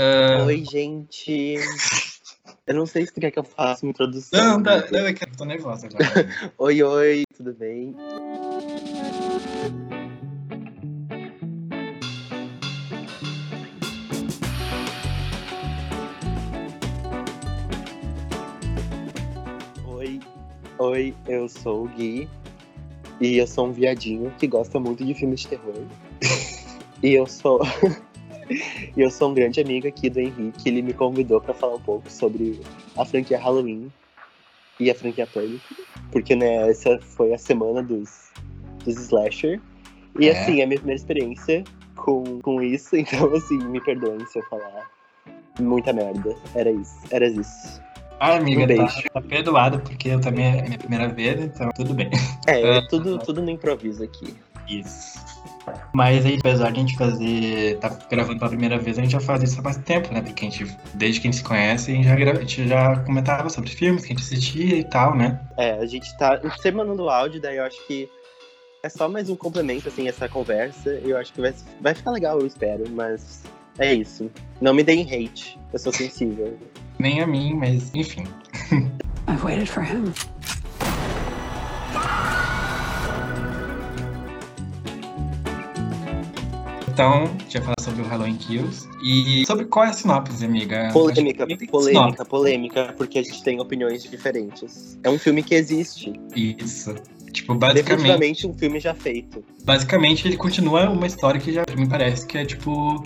Uh... Oi, gente. Eu não sei se tu quer que eu faça uma introdução. Não, não, não eu tô nervosa agora. oi, oi, tudo bem? Oi, oi, eu sou o Gui. E eu sou um viadinho que gosta muito de filmes de terror. e eu sou. E eu sou um grande amigo aqui do Henrique. Ele me convidou para falar um pouco sobre a franquia Halloween e a franquia Panic. Porque, né, essa foi a semana dos, dos slasher. E, é. assim, é a minha primeira experiência com, com isso. Então, assim, me perdoem se eu falar muita merda. Era isso. Era isso. Ah, amiga, um tá, tá, perdoado, porque eu também é minha primeira vez, então tudo bem. É, uh, tudo, tudo no improviso aqui. Isso. Mas aí, apesar de a gente fazer. tá gravando pela primeira vez, a gente já faz isso há mais tempo, né? Porque a gente, desde que a gente se conhece, a gente já, a gente já comentava sobre filmes que a gente assistia e tal, né? É, a gente tá você mandando áudio, daí eu acho que é só mais um complemento, assim, essa conversa. Eu acho que vai, vai ficar legal, eu espero, mas é isso. Não me deem hate, eu sou sensível nem a mim, mas enfim. I've waited for him. Então, a gente vai falar sobre o Halloween Kills. E sobre qual é a sinopse, amiga? Polêmica, polêmica, sinopse. polêmica, porque a gente tem opiniões diferentes. É um filme que existe. Isso. Tipo, basicamente. Um filme já feito. Basicamente, ele continua uma história que já me parece que é tipo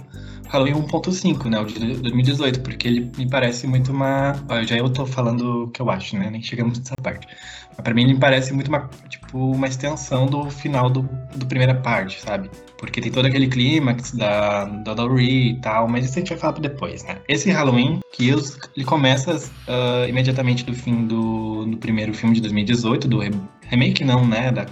Halloween 1.5, né? O de 2018, porque ele me parece muito uma. Já eu tô falando o que eu acho, né? Nem chegamos nessa parte. Mas pra mim ele me parece muito uma, tipo, uma extensão do final do, do primeira parte, sabe? Porque tem todo aquele clímax da, da Laurie e tal, mas isso a gente vai falar depois, né? Esse Halloween, que ele começa uh, imediatamente do fim do, do primeiro filme de 2018, do remake não, né? Da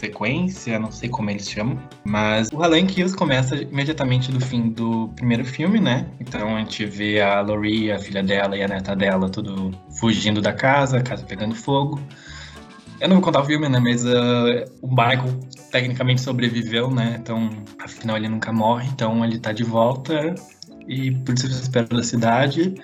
sequência, não sei como eles chamam. Mas o Halloween Kills começa imediatamente do fim do primeiro filme, né? Então a gente vê a Laurie, a filha dela e a neta dela tudo fugindo da casa, a casa pegando fogo. Eu não vou contar o filme, né? Mas uh, o Michael tecnicamente sobreviveu, né? Então, afinal, ele nunca morre. Então, ele tá de volta e por isso espera da cidade.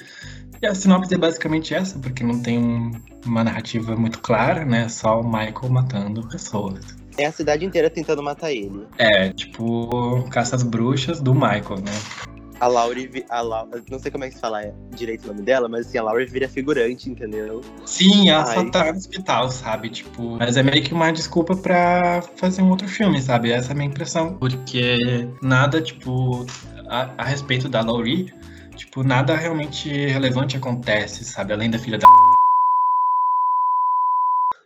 E a sinopse é basicamente essa, porque não tem uma narrativa muito clara, né? Só o Michael matando pessoas. É a cidade inteira tentando matar ele. É, tipo, caça às bruxas do Michael, né? A Laurie, a La... não sei como é que se fala direito o nome dela, mas assim, a Laurie vira figurante, entendeu? Sim, ela Ai. só tá no hospital, sabe? Tipo, mas é meio que uma desculpa pra fazer um outro filme, sabe? Essa é a minha impressão. Porque nada, tipo, a, a respeito da Laurie, tipo, nada realmente relevante acontece, sabe? Além da filha da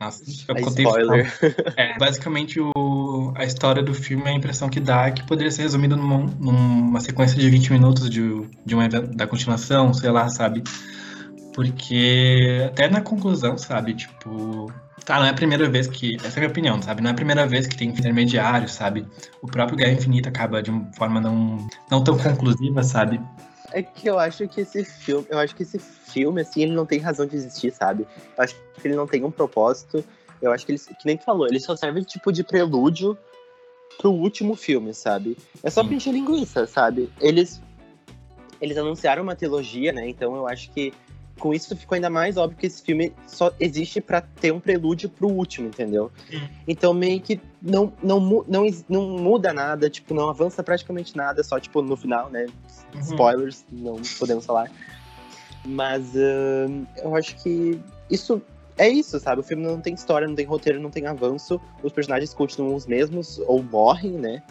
nossa, eu é spoiler. É, basicamente, o, a história do filme, a impressão que dá é que poderia ser resumido numa, numa sequência de 20 minutos de, de uma, da continuação, sei lá, sabe? Porque até na conclusão, sabe? Tipo, Tá, não é a primeira vez que. Essa é a minha opinião, sabe? Não é a primeira vez que tem intermediário, sabe? O próprio Guerra Infinita acaba de uma forma não, não tão conclusiva, sabe? É que eu acho que esse filme, eu acho que esse filme, assim, ele não tem razão de existir, sabe? Eu acho que ele não tem um propósito. Eu acho que ele, que nem tu falou, ele só serve tipo de prelúdio pro último filme, sabe? É só preencher linguiça, sabe? Eles eles anunciaram uma trilogia, né? Então eu acho que com isso ficou ainda mais óbvio que esse filme só existe para ter um prelúdio pro último, entendeu? Então meio que não, não, não, não muda nada, tipo, não avança praticamente nada, só tipo no final, né? Uhum. Spoilers, não podemos falar. Mas uh, eu acho que isso é isso, sabe? O filme não tem história, não tem roteiro, não tem avanço. Os personagens continuam os mesmos ou morrem, né?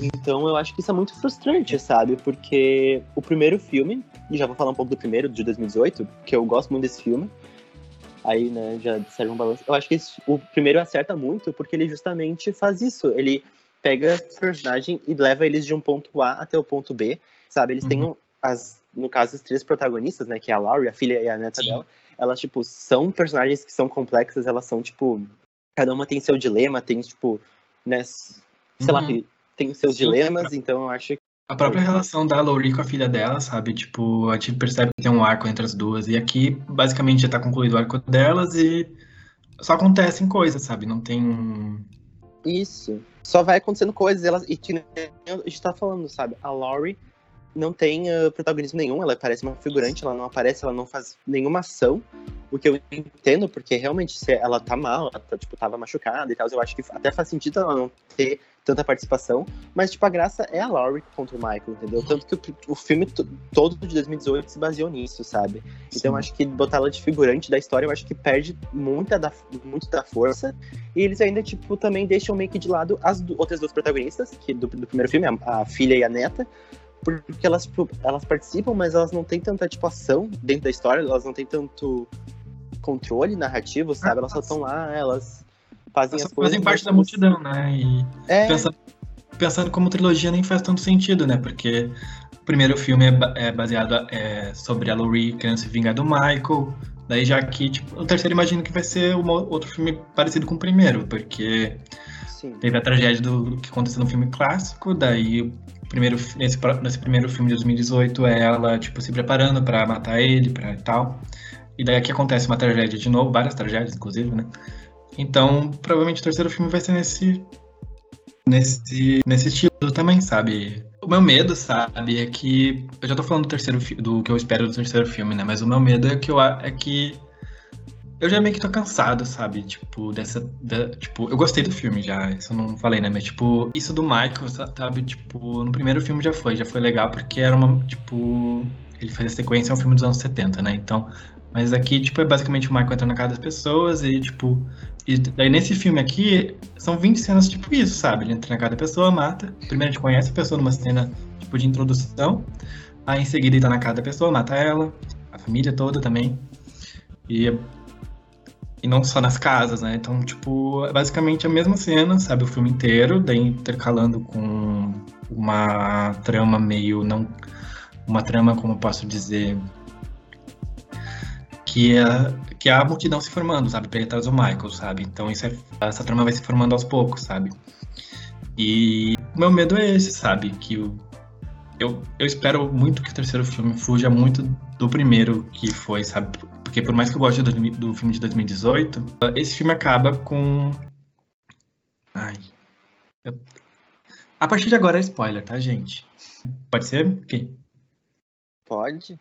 Então eu acho que isso é muito frustrante, sabe? Porque o primeiro filme, e já vou falar um pouco do primeiro, de 2018, que eu gosto muito desse filme. Aí, né, já serve um balanço. Eu acho que esse, o primeiro acerta muito porque ele justamente faz isso. Ele pega o personagem e leva eles de um ponto A até o ponto B, sabe? Eles uhum. têm as, no caso, as três protagonistas, né, que é a Laurie, a filha e a neta Sim. dela. Elas, tipo, são personagens que são complexas, elas são, tipo, cada uma tem seu dilema, tem, tipo, né, sei uhum. lá, tem seus dilemas, então eu acho que. A própria relação da Laurie com a filha dela, sabe? Tipo, a gente percebe que tem um arco entre as duas. E aqui, basicamente, já tá concluído o arco delas e só acontecem coisas, sabe? Não tem. Isso. Só vai acontecendo coisas. Elas, e a gente tá falando, sabe? A Laurie, não tem uh, protagonismo nenhum, ela parece uma figurante, ela não aparece, ela não faz nenhuma ação. O que eu entendo, porque realmente se ela tá mal, ela tá, tipo, tava machucada e tal, eu acho que até faz sentido ela não ter tanta participação, mas, tipo, a graça é a Laurie contra o Michael, entendeu? Tanto que o, o filme todo de 2018 se baseou nisso, sabe? Sim. Então, acho que botar ela de figurante da história, eu acho que perde muita da, muito da força, e eles ainda, tipo, também deixam meio que de lado as do, outras duas protagonistas, que do, do primeiro filme, a, a filha e a neta, porque elas, tipo, elas participam, mas elas não têm tanta, tipo, ação dentro da história, elas não têm tanto controle narrativo, sabe? Elas só estão lá, elas fazem as coisas. Fazem parte da multidão, né? E é... pensando, pensando como trilogia nem faz tanto sentido, né? Porque o primeiro filme é, é baseado é, sobre a Laurie querendo se vingar do Michael. Daí já que, tipo, o terceiro imagino que vai ser um outro filme parecido com o primeiro, porque Sim. teve a tragédia do que aconteceu no filme clássico, daí primeiro, nesse, nesse primeiro filme de 2018 é ela, tipo, se preparando para matar ele, para e tal. E daí aqui acontece uma tragédia de novo, várias tragédias, inclusive, né? Então, provavelmente o terceiro filme vai ser nesse. Nesse, nesse estilo também, sabe? O meu medo, sabe, é que. Eu já tô falando do terceiro do que eu espero do terceiro filme, né? Mas o meu medo é que eu é que. Eu já meio que tô cansado, sabe? Tipo, dessa. Da, tipo, eu gostei do filme já, isso eu não falei, né? Mas, tipo, isso do Michael, sabe? Tipo, no primeiro filme já foi, já foi legal, porque era uma. Tipo. Ele fez a sequência, é um filme dos anos 70, né? Então. Mas aqui, tipo, é basicamente o Michael entrando na casa das pessoas e, tipo, e daí nesse filme aqui, são 20 cenas tipo isso, sabe? Ele entra na casa da pessoa, mata. Primeiro a gente conhece a pessoa numa cena tipo de introdução. Aí em seguida ele tá na casa da pessoa, mata ela, a família toda também. E, e não só nas casas, né? Então, tipo, basicamente a mesma cena, sabe? O filme inteiro, daí intercalando com uma trama meio não. Uma trama, como eu posso dizer, que é, que é a multidão se formando, sabe? Pra ir atrás do Michael, sabe? Então isso é, essa trama vai se formando aos poucos, sabe? E o meu medo é esse, sabe? Que o, eu, eu espero muito que o terceiro filme fuja muito do primeiro que foi, sabe? Porque por mais que eu goste do, do filme de 2018, esse filme acaba com. Ai. Eu... A partir de agora é spoiler, tá, gente? Pode ser? Okay. Pode.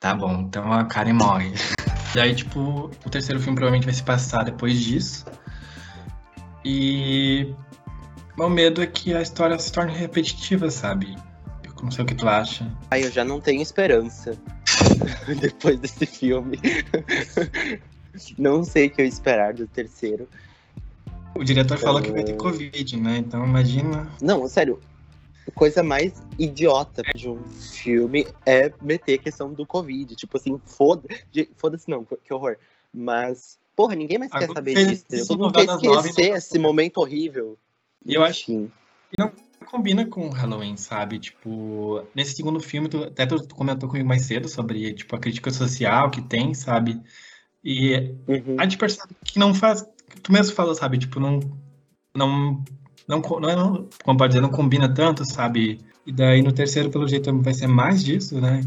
Tá bom, então a Karen morre. E aí, tipo, o terceiro filme provavelmente vai se passar depois disso. E meu medo é que a história se torne repetitiva, sabe? Eu não sei o que tu acha. Ai, eu já não tenho esperança depois desse filme. não sei o que eu esperar do terceiro. O diretor falou que vai ter Covid, né? Então imagina. Não, sério, coisa mais idiota de um filme é meter a questão do Covid. Tipo assim, foda-se foda não, que horror. Mas, porra, ninguém mais quer saber disso. Todo mundo quer esquecer esse momento horrível. E eu acho não combina com Halloween, sabe? Tipo, nesse segundo filme, tu, até tu comentou comigo mais cedo sobre, tipo, a crítica social que tem, sabe? E uhum. a gente percebe que não faz. Tu mesmo falou, sabe? Tipo, não. Não não, não, é, não, como pode dizer, não combina tanto, sabe? E daí no terceiro, pelo jeito, vai ser mais disso, né?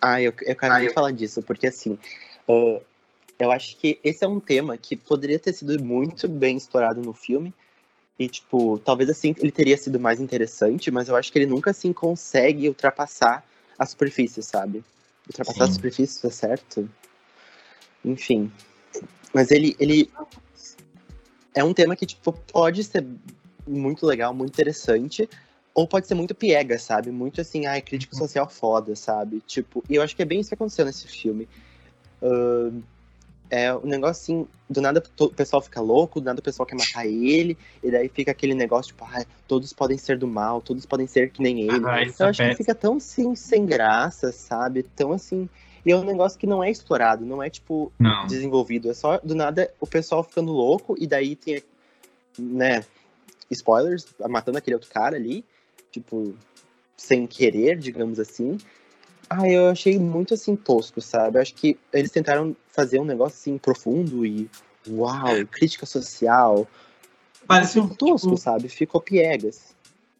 Ah, eu, eu quero ah, eu... falar disso, porque assim, uh, eu acho que esse é um tema que poderia ter sido muito bem explorado no filme. E, tipo, talvez assim ele teria sido mais interessante, mas eu acho que ele nunca assim consegue ultrapassar a superfície, sabe? Ultrapassar Sim. a superfície, tá certo? Enfim. Mas ele, ele é um tema que, tipo, pode ser muito legal, muito interessante. Ou pode ser muito piega, sabe? Muito assim, ai, crítico uhum. social foda, sabe? Tipo, e eu acho que é bem isso que aconteceu nesse filme. Uh, é um negócio assim, do nada o pessoal fica louco, do nada o pessoal quer matar ele, e daí fica aquele negócio, tipo, ah, todos podem ser do mal, todos podem ser que nem ele. Ah, eu acho que fica tão assim, sem graça, sabe? Tão assim. E é um negócio que não é explorado, não é, tipo, não. desenvolvido. É só, do nada, o pessoal ficando louco, e daí tem, né, spoilers, matando aquele outro cara ali, tipo, sem querer, digamos assim. Ah, eu achei muito assim tosco, sabe? Eu acho que eles tentaram fazer um negócio assim profundo e uau, crítica social. Parece um tosco, tipo, sabe? Ficou piegas.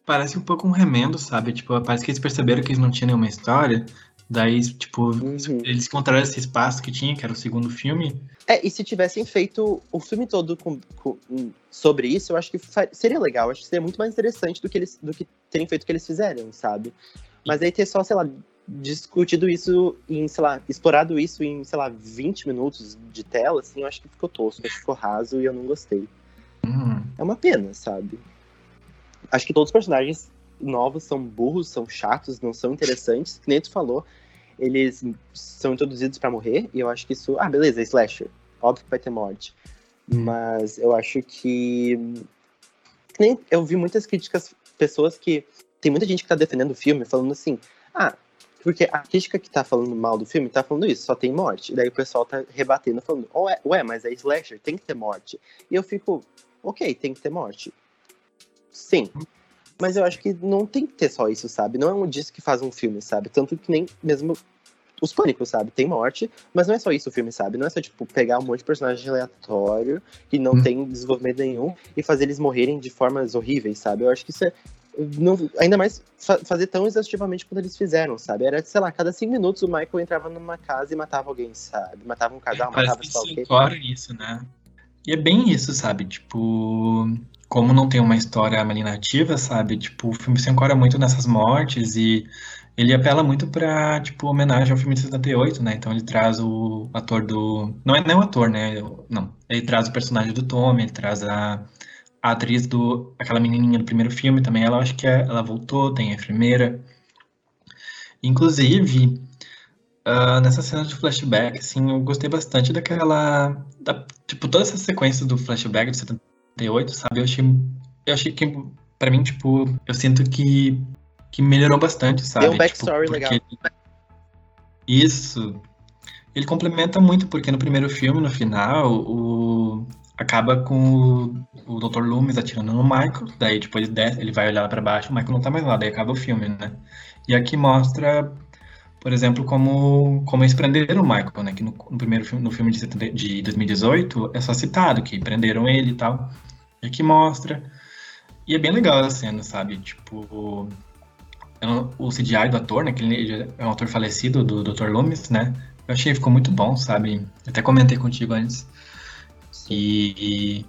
Parece um pouco um remendo, sabe? Tipo, parece que eles perceberam que eles não tinham nenhuma história. Daí, tipo, uhum. eles encontraram esse espaço que tinha, que era o segundo filme. É, e se tivessem feito o filme todo com, com, sobre isso, eu acho que seria legal. Acho que seria muito mais interessante do que eles do que terem feito o que eles fizeram, sabe? Mas aí ter só, sei lá, discutido isso em, sei lá, explorado isso em, sei lá, 20 minutos de tela, assim, eu acho que ficou tosco, acho que ficou raso e eu não gostei. Hum. É uma pena, sabe? Acho que todos os personagens novos são burros, são chatos, não são interessantes. Que nem tu falou, eles são introduzidos pra morrer, e eu acho que isso. Ah, beleza, slasher. Óbvio que vai ter morte. Mas eu acho que. que nem eu vi muitas críticas, pessoas que. Tem muita gente que tá defendendo o filme, falando assim. Ah, porque a crítica que tá falando mal do filme tá falando isso, só tem morte. E daí o pessoal tá rebatendo, falando, ué, ué, mas é slasher, tem que ter morte. E eu fico, ok, tem que ter morte. Sim. Mas eu acho que não tem que ter só isso, sabe? Não é um disco que faz um filme, sabe? Tanto que nem mesmo os pânicos, sabe? Tem morte, mas não é só isso o filme, sabe? Não é só, tipo, pegar um monte de personagem aleatório que não Hum. tem desenvolvimento nenhum e fazer eles morrerem de formas horríveis, sabe? Eu acho que isso é. Não- ainda mais fa- fazer tão exaustivamente quanto eles fizeram, sabe? Era, sei lá, cada cinco minutos o Michael entrava numa casa e matava alguém, sabe? Matava um casal, Parece matava que sei lá o se quê. ancora isso, né? E é bem isso, sabe? Tipo, como não tem uma história ali nativa, sabe? Tipo, o filme se ancora muito nessas mortes e ele apela muito pra, tipo, homenagem ao filme de 78, né? Então ele traz o ator do... Não é nem o ator, né? Não. Ele traz o personagem do Tommy, ele traz a, a atriz do... Aquela menininha do primeiro filme também, ela acho que é- ela voltou, tem a enfermeira. Inclusive... Ah, nessa cena de flashback, assim, eu gostei bastante daquela. Da, tipo, toda essa sequência do flashback de 78, sabe? Eu achei, eu achei que, pra mim, tipo, eu sinto que, que melhorou bastante, sabe? Tem um backstory tipo, legal. Isso. Ele complementa muito, porque no primeiro filme, no final, o. Acaba com o, o Dr. Loomis atirando no Michael, daí tipo, ele desce, ele vai olhar pra baixo, o Michael não tá mais lá, daí acaba o filme, né? E aqui mostra por exemplo, como, como eles prenderam o Michael, né? Que no, no primeiro filme, no filme de, 70 de 2018 é só citado que prenderam ele e tal. E aqui mostra. E é bem legal a cena, sabe? Tipo, não- o CGI do ator, né? Que ele é um ator falecido, do Dr. Loomis, né? Eu achei ficou muito bom, sabe? Até comentei contigo antes. E, e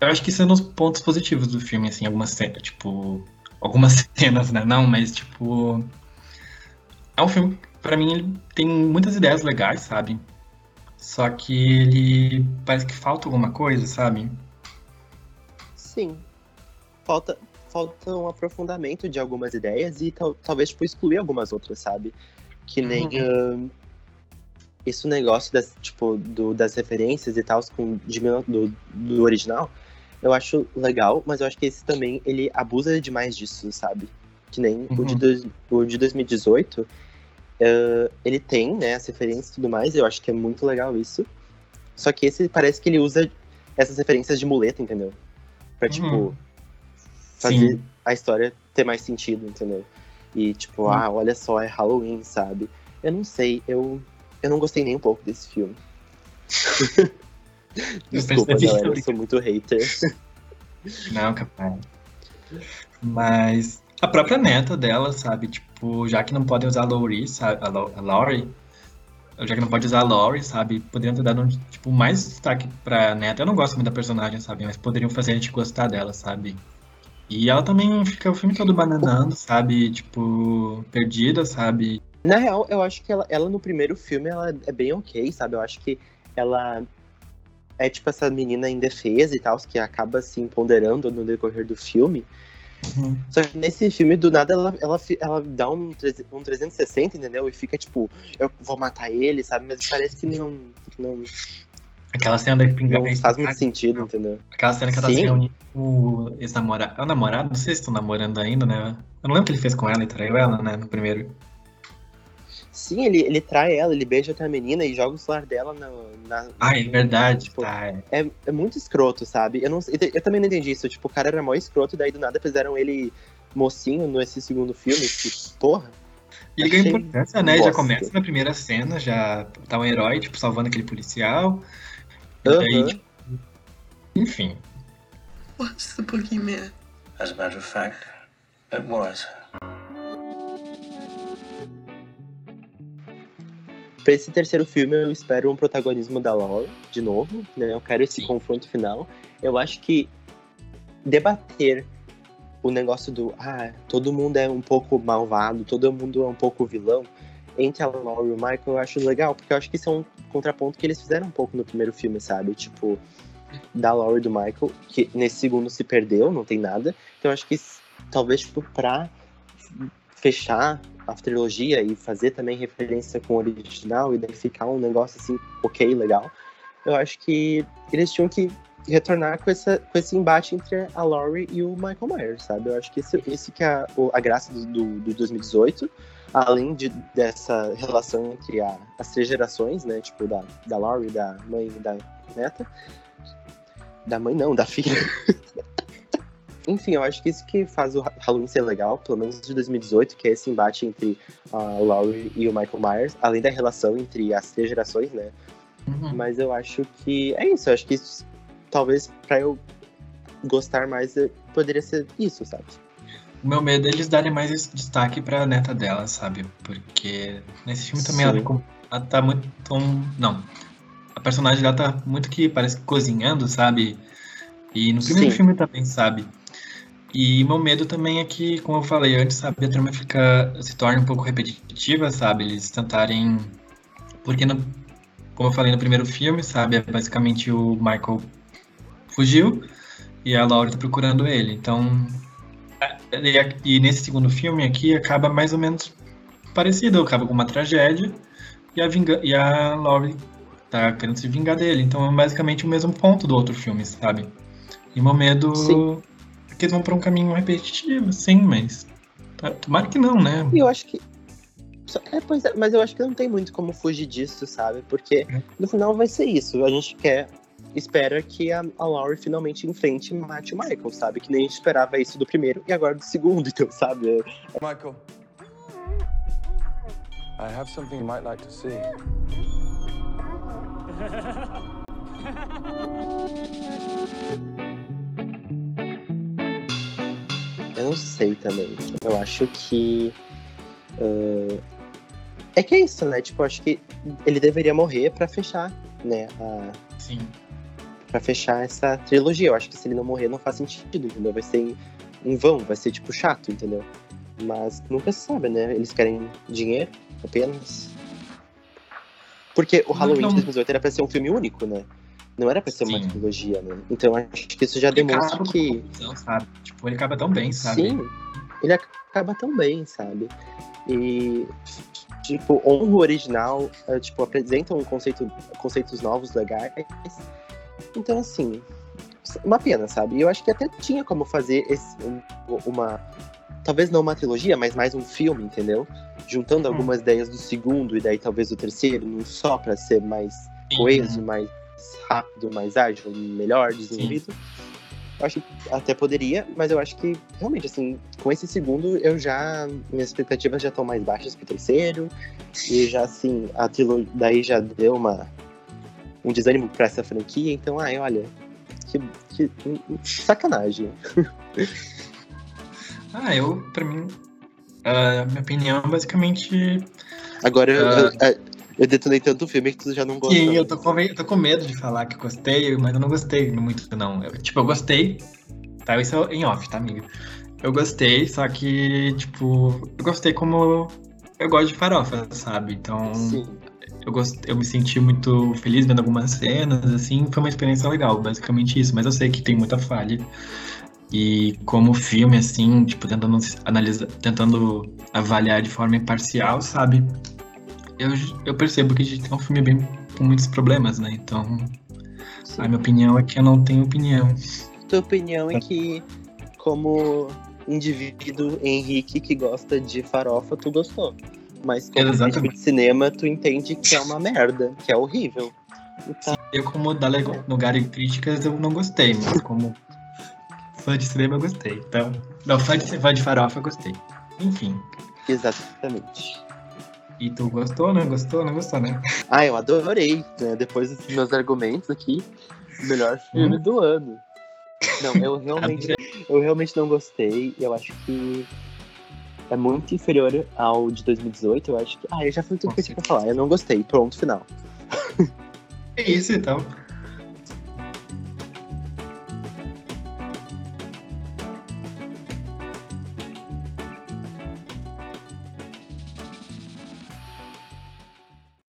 eu acho que isso é um dos pontos positivos do filme, assim, algumas cenas, tipo, algumas cenas, né? Não, mas tipo, é um filme, pra mim, ele tem muitas ideias legais, sabe? Só que ele parece que falta alguma coisa, sabe? Sim. Falta, falta um aprofundamento de algumas ideias e tal- talvez tipo, excluir algumas outras, sabe? Que nem ahn, esse negócio das, tipo, do, das referências e tal com de do, do original. Eu acho legal, mas eu acho que esse também ele abusa demais disso, sabe? Que nem o, de Uhum. dois- o de 2018. ah, ele tem, né, as referências e tudo mais, eu acho que é muito legal isso. Só que esse parece que ele usa essas referências de muleta, entendeu? Pra, tipo, Uhum. fazer Sim. a história ter mais sentido, entendeu? E, tipo, Hum. ah, olha só, é Halloween, sabe? Eu não sei, eu, eu não gostei nem um pouco desse filme. Desculpa, percebi, galera, eu sou muito hater. Não, capaz. Mas a própria neta dela, sabe? Tipo, já que não podem usar a Laurie, sabe? A, a Laurie, já que não pode usar a Laurie, sabe? Poderiam ter dado, um, tipo, mais destaque pra neta. Eu não gosto muito da personagem, sabe? Mas poderiam fazer a gente gostar dela, sabe? E ela também fica o filme todo bananando, sabe? Tipo, perdida, sabe? Na real, eu acho que ela, ela no primeiro filme, ela é bem ok, sabe? Eu acho que ela é tipo essa menina indefesa e tal, que acaba se empoderando no decorrer do filme. Uhum. Só que nesse filme, do nada, ela, ela, ela dá um, um 360, entendeu? E fica tipo, eu vou matar ele, sabe? Mas parece que não, não, Aquela cena da espingarda. não faz muito sentido, entendeu? Aquela cena que ela Sim. se reúne com o ex-namorado. É o namorado? Não sei se estão namorando ainda, né? Eu não lembro o que ele fez com ela e traiu ela, né? No primeiro. Sim, ele, ele trai ela, ele beija até a menina e joga o celular dela na. na Ah, é verdade. tipo, Tá, é. é, é muito escroto, sabe? Eu, não, eu, eu também não entendi isso. Tipo, o cara era mó escroto e daí do nada fizeram ele mocinho nesse segundo filme. Que, porra. E ele ganha importância, né? Já bosta. começa na primeira cena, já tá um herói, tipo, salvando aquele policial. E daí, tipo, enfim. What's the boogeyman? As a matter of fact, it was. Pra esse terceiro filme, eu espero um protagonismo da Laura, de novo, né? Eu quero esse Sim. confronto final. Eu acho que debater o negócio do ah, todo mundo é um pouco malvado, todo mundo é um pouco vilão, entre a Laurie e o Michael eu acho legal, porque eu acho que isso é um contraponto que eles fizeram um pouco no primeiro filme, sabe? Tipo, da Laurie e do Michael, que nesse segundo se perdeu, não tem nada. Então eu acho que talvez, tipo, pra fechar a trilogia e fazer também referência com o original e daí ficar um negócio assim, ok, legal, eu acho que eles tinham que retornar com, essa, com esse embate entre a Laurie e o Michael Myers, sabe? Eu acho que esse, esse que é a, a graça do, do, do 2018, além de, dessa relação entre a, as três gerações, né? Tipo, da, da Laurie, da mãe e da neta. Da mãe não, da filha. Enfim, eu acho que isso que faz o Halloween ser legal, pelo menos de 2018, que é esse embate entre a Laurie e o Michael Myers, além da relação entre as três gerações, né? Uhum. Mas eu acho que é isso, eu acho que isso, talvez para eu gostar mais poderia ser isso, sabe? O meu medo é eles darem mais esse destaque pra neta dela, sabe? Porque nesse filme também ela, ela tá muito. Não. A personagem dela tá muito que parece que cozinhando, sabe? E no primeiro Sim. filme também, sabe? E meu medo também é que, como eu falei antes, sabe, a trama fica, se torna um pouco repetitiva, sabe? Eles tentarem. Porque, no, como eu falei no primeiro filme, sabe, é basicamente o Michael fugiu e a Laura tá procurando ele. Então, e, nesse segundo filme aqui acaba mais ou menos parecido, acaba com uma tragédia e a, vinga, e a Laurie tá querendo se vingar dele. Então é basicamente o mesmo ponto do outro filme, sabe? E meu medo sim. Que eles vão pra um caminho repetitivo, sim, mas. Tá, tomara que não, né? Eu acho que. É, pois é, mas eu acho que não tem muito como fugir disso, sabe? Porque é. no final vai ser isso. A gente quer espera que a, a Laurie finalmente enfrente e mate o Michael, sabe? Que nem a gente esperava isso do primeiro e agora do segundo, então, sabe? Michael, I have something you might like to see. não sei também. Eu acho que. Uh, é que é isso, né? Tipo, acho que ele deveria morrer para fechar, né? A, Sim para fechar essa trilogia. Eu acho que se ele não morrer não faz sentido, entendeu? Vai ser em, em vão, vai ser tipo chato, entendeu? Mas nunca se sabe, né? Eles querem dinheiro apenas. Porque o Halloween não, não... de 2018 era pra ser um filme único, né? Não era pra ser Sim. uma trilogia, né? Então acho que isso já ele demonstra que. sabe? Tipo, ele acaba tão bem, sabe? Sim, ele acaba tão bem, sabe? E tipo, honra o original, é, tipo, apresenta um conceito, conceitos novos, legais, então, assim, uma pena, sabe? E eu acho que até tinha como fazer esse, uma. Talvez não uma trilogia, mas mais um filme, entendeu? Juntando hum. algumas ideias do segundo e daí talvez do terceiro, num só para ser mais coeso, mais rápido, mais ágil, melhor desenvolvido. Sim. Eu acho que até poderia, mas eu acho que realmente, assim, com esse segundo eu já. Minhas expectativas já estão mais baixas pro terceiro. E já, assim, a trilogia daí já deu uma um desânimo para essa franquia. Então, ai, olha, que, que sacanagem. ah, eu, pra mim, a minha opinião, basicamente. Agora, uh, eu, eu, eu, detonei tanto filme que tu já não gosta. Sim, eu tô, com, eu tô com medo de falar que gostei, mas eu não gostei muito, não. Eu, tipo, eu gostei. Tá, isso é em off, tá, amiga? Eu gostei, só que, tipo, eu gostei como eu gosto de farofa, sabe? Então, Sim eu, gost... eu me senti muito feliz vendo algumas cenas, assim, foi uma experiência legal, basicamente isso. Mas eu sei que tem muita falha. E como filme, assim, tipo, tentando analisar, tentando avaliar de forma imparcial, sabe? Eu, eu percebo que a gente tem um filme bem com muitos problemas, né? Então, Sim. a minha opinião é que eu não tenho opinião. Tua opinião é que, como indivíduo Henrique que gosta de farofa, tu gostou. Mas como crítico de cinema, tu entende que é uma merda, que é horrível. Então... Eu, como lugar em críticas, eu não gostei, mas como fã de cinema, eu gostei. Então, não, fã de, fã de farofa, eu gostei. Enfim. Exatamente. E tu gostou, né? Gostou, não gostou, né? Ah, eu adorei. Né? Depois dos meus argumentos aqui, melhor filme hum. do ano. Não, eu realmente, eu realmente não gostei. Eu acho que é muito inferior ao de 2018. Eu acho que. Ah, eu já falei tudo que eu tinha pra falar. Eu não gostei. Pronto, final. É isso então.